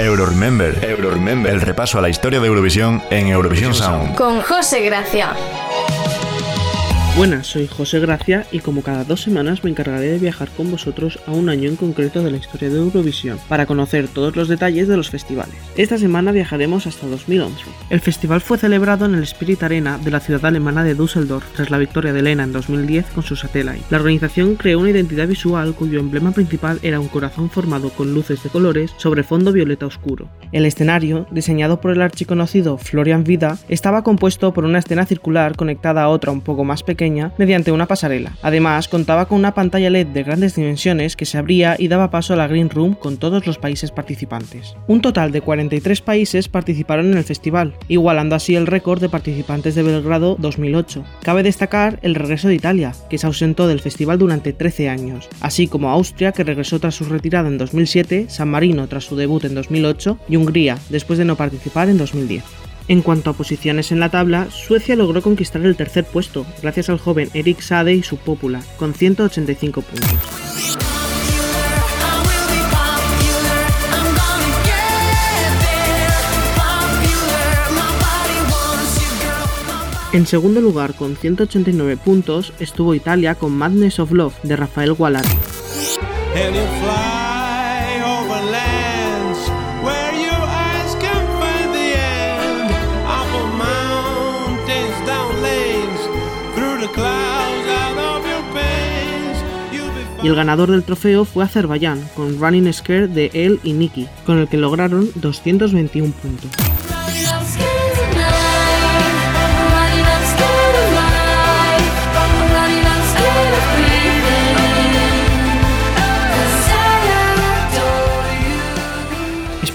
Euroremember, Euroremember, el repaso a la historia de Eurovisión en Eurovisión Sound. Con José Gracia. Buenas, soy José Gracia y como cada dos semanas me encargaré de viajar con vosotros a un año en concreto de la historia de Eurovisión para conocer todos los detalles de los festivales. Esta semana viajaremos hasta 2011. El festival fue celebrado en el Spirit Arena de la ciudad alemana de Düsseldorf tras la victoria de Lena en 2010 con su Satellite. La organización creó una identidad visual cuyo emblema principal era un corazón formado con luces de colores sobre fondo violeta oscuro. El escenario, diseñado por el archiconocido Florian Vida, estaba compuesto por una escena circular conectada a otra un poco más pequeña mediante una pasarela. Además, contaba con una pantalla LED de grandes dimensiones que se abría y daba paso a la Green Room con todos los países participantes. Un total de 43 países participaron en el festival, igualando así el récord de participantes de Belgrado 2008. Cabe destacar el regreso de Italia, que se ausentó del festival durante 13 años, así como Austria, que regresó tras su retirada en 2007, San Marino tras su debut en 2008 y Hungría, después de no participar en 2010. En cuanto a posiciones en la tabla, Suecia logró conquistar el tercer puesto, gracias al joven Eric Sade y su Popula, con 185 puntos. En segundo lugar, con 189 puntos, estuvo Italia con Madness of Love de Rafael Gualati. Y el ganador del trofeo fue Azerbaiyán, con Running Scare de él y Nicky, con el que lograron 221 puntos.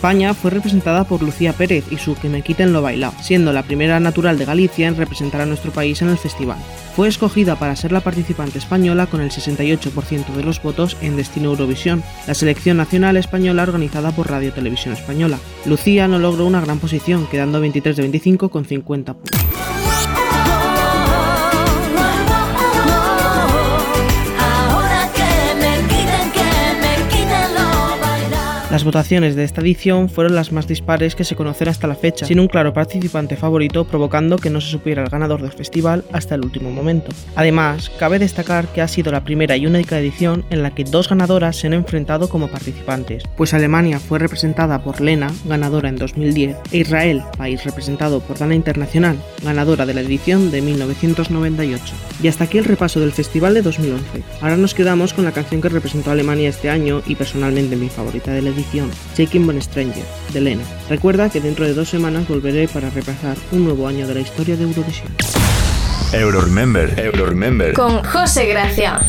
España fue representada por Lucía Pérez y su Que me quiten lo bailado, siendo la primera natural de Galicia en representar a nuestro país en el festival. Fue escogida para ser la participante española con el 68% de los votos en Destino Eurovisión, la selección nacional española organizada por Radio Televisión Española. Lucía no logró una gran posición, quedando 23 de 25 con 50 puntos. Votaciones de esta edición fueron las más dispares que se conocen hasta la fecha, sin un claro participante favorito provocando que no se supiera el ganador del festival hasta el último momento. Además, cabe destacar que ha sido la primera y única edición en la que dos ganadoras se han enfrentado como participantes, pues Alemania fue representada por Lena, ganadora en 2010, e Israel, país representado por Dana Internacional, ganadora de la edición de 1998. Y hasta aquí el repaso del festival de 2011. Ahora nos quedamos con la canción que representó a Alemania este año y personalmente mi favorita de la edición Shaking Bon Stranger, de Lena. Recuerda que dentro de dos semanas volveré para repasar un nuevo año de la historia de Eurovisión. Euroremember, Euroremember. Con José Gracia.